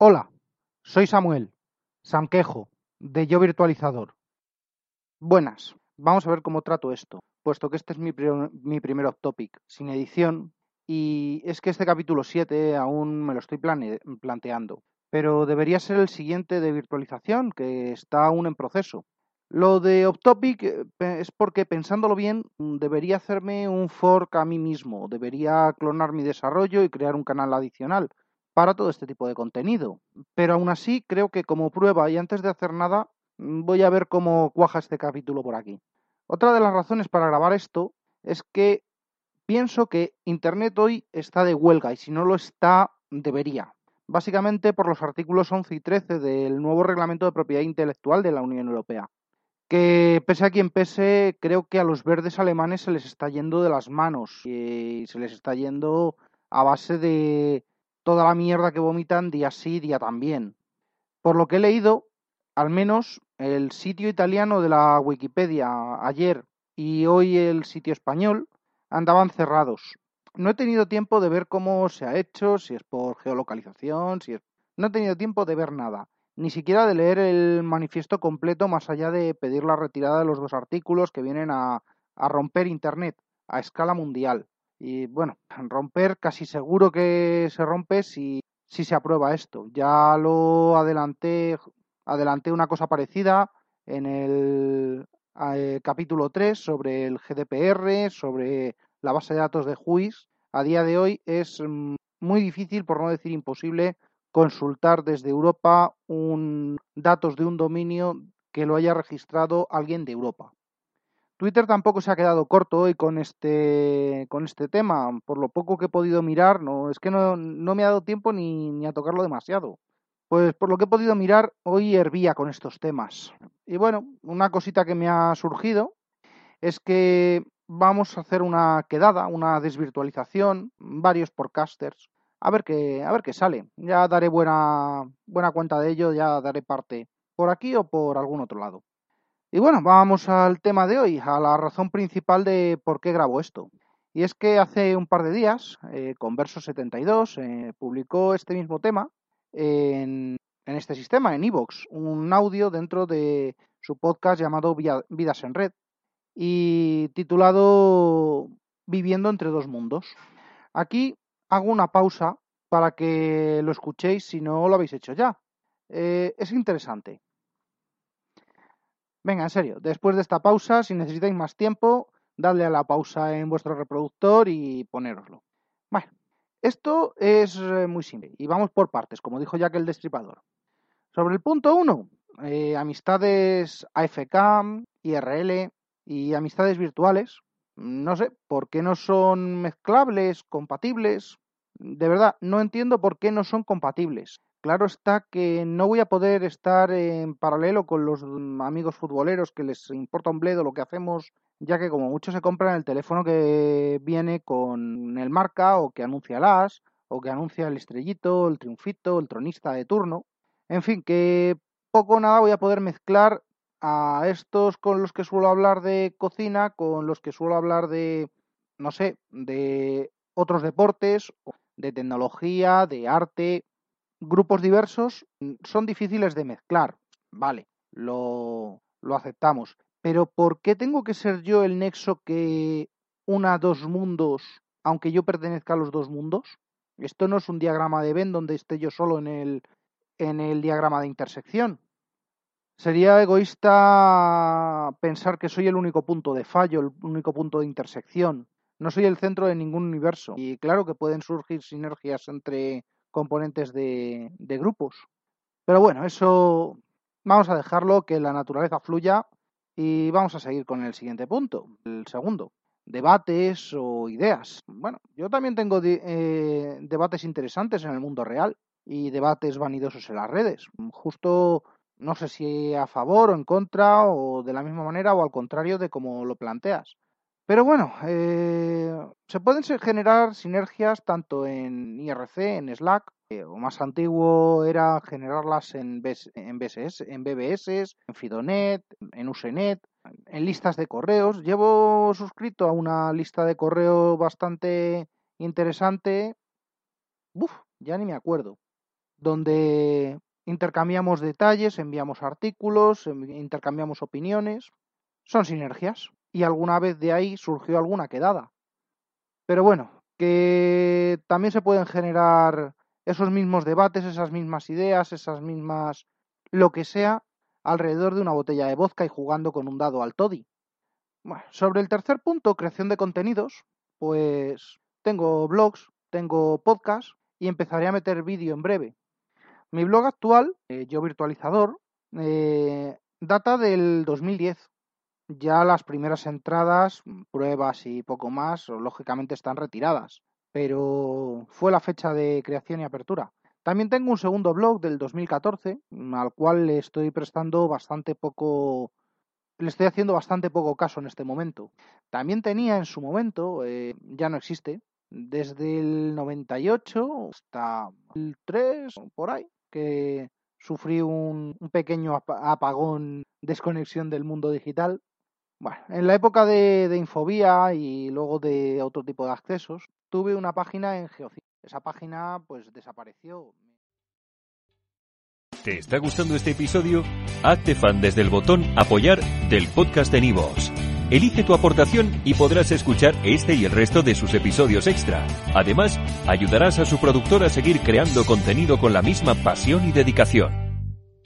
Hola, soy Samuel, Sanquejo, de Yo Virtualizador. Buenas, vamos a ver cómo trato esto, puesto que este es mi, mi primer off topic, sin edición, y es que este capítulo 7 aún me lo estoy planteando, pero debería ser el siguiente de virtualización, que está aún en proceso. Lo de off topic eh, es porque pensándolo bien debería hacerme un fork a mí mismo, debería clonar mi desarrollo y crear un canal adicional para todo este tipo de contenido. Pero aún así creo que como prueba y antes de hacer nada voy a ver cómo cuaja este capítulo por aquí. Otra de las razones para grabar esto es que pienso que Internet hoy está de huelga y si no lo está, debería. Básicamente por los artículos 11 y 13 del nuevo reglamento de propiedad intelectual de la Unión Europea. Que pese a quien pese, creo que a los verdes alemanes se les está yendo de las manos y se les está yendo a base de toda la mierda que vomitan día sí, día también. Por lo que he leído, al menos el sitio italiano de la Wikipedia ayer y hoy el sitio español andaban cerrados. No he tenido tiempo de ver cómo se ha hecho, si es por geolocalización, si es... No he tenido tiempo de ver nada, ni siquiera de leer el manifiesto completo más allá de pedir la retirada de los dos artículos que vienen a, a romper Internet a escala mundial. Y bueno, romper casi seguro que se rompe si, si se aprueba esto. Ya lo adelanté, adelanté una cosa parecida en el eh, capítulo 3 sobre el GDPR, sobre la base de datos de JUIS. A día de hoy es mm, muy difícil, por no decir imposible, consultar desde Europa un, datos de un dominio que lo haya registrado alguien de Europa. Twitter tampoco se ha quedado corto hoy con este, con este tema. Por lo poco que he podido mirar, no, es que no, me ha dado tiempo ni, ni, a tocarlo demasiado. Pues por lo que he podido mirar, hoy hervía con estos temas. Y bueno, una cosita que me ha surgido es que vamos a hacer una quedada, una desvirtualización, varios podcasters, a ver qué, a ver qué sale. Ya daré buena, buena cuenta de ello, ya daré parte por aquí o por algún otro lado. Y bueno, vamos al tema de hoy, a la razón principal de por qué grabo esto. Y es que hace un par de días, eh, Converso 72 eh, publicó este mismo tema en, este sistema, en Evox, un audio dentro de su podcast llamado Vidas en Red y titulado Viviendo entre dos mundos. Aquí hago una pausa para que lo escuchéis si no lo habéis hecho ya. Eh, es interesante. Venga, en serio, después de esta pausa, si necesitáis más tiempo, dadle a la pausa en vuestro reproductor y ponéroslo. Bueno, esto es eh, muy simple y vamos por partes, como dijo Jack el Destripador. Sobre el punto 1, eh, amistades AFK, IRL y amistades virtuales. No sé, ¿por qué no son mezclables, compatibles? De verdad, no entiendo por qué no son compatibles. Claro está que no voy a poder estar en paralelo con los amigos futboleros que les importa un bledo lo que hacemos, ya que como muchos se compran el teléfono que viene con el marca o que anuncia las o que anuncia el estrellito, el triunfito, el tronista de turno. En fin, que poco o nada voy a poder mezclar a estos con los que suelo hablar de cocina, con los que suelo hablar de, no sé, de otros deportes, de tecnología, de arte, grupos diversos mm, son difíciles de mezclar. Vale, lo, lo aceptamos. Pero ¿por qué tengo que ser yo el nexo que una dos mundos, aunque yo pertenezca a los dos mundos? Esto no es un diagrama de Venn donde esté yo solo en el, en el diagrama de intersección. Sería egoísta pensar que soy el único punto de fallo, el único punto de intersección. No soy el centro de ningún universo. Y claro que pueden surgir sinergias entre componentes de, grupos. Pero bueno, eso vamos a dejarlo que la naturaleza fluya y vamos a seguir con el siguiente punto, el segundo, debates o ideas. Bueno, yo también tengo eh, debates interesantes en el mundo real y debates vanidosos en las redes. Justo no sé si a favor o en contra o de la misma manera o al contrario de como lo planteas. Pero bueno, eh, se pueden generar sinergias tanto en IRC, en Slack, eh, o más antiguo era generarlas en, en, BSS, en BBS, en Fidonet, en Usenet, en listas de correos. Llevo suscrito a una lista de correo bastante interesante. Uf, ya ni me acuerdo. donde intercambiamos detalles, enviamos artículos, intercambiamos opiniones. Son sinergias. Y alguna vez de ahí surgió alguna quedada. Pero bueno, que también se pueden generar esos mismos debates, esas mismas ideas, esas mismas lo que sea alrededor de una botella de vodka y jugando con un dado al toddy. Sobre el tercer punto, creación de contenidos, pues tengo blogs, tengo podcasts y empezaré a meter vídeo en breve. Mi blog actual, eh, Yo Virtualizador, eh, data del 2010. Ya las primeras entradas, pruebas y poco más, lógicamente están retiradas, pero fue la fecha de creación y apertura. También tengo un segundo blog del 2014, al cual le estoy prestando bastante poco, le estoy haciendo bastante poco caso en este momento. También tenía en su momento, eh, ya no existe, desde el 98 hasta el 3, por ahí, que sufrí un, pequeño apagón, desconexión del mundo digital. Bueno, en la época de, de Infobía y luego de otro tipo de accesos, tuve una página en Geocities. Esa página pues desapareció. ¿Te está gustando este episodio? Hazte fan desde el botón apoyar del podcast de Nivos. Elige tu aportación y podrás escuchar este y el resto de sus episodios extra. Además, ayudarás a su productor a seguir creando contenido con la misma pasión y dedicación.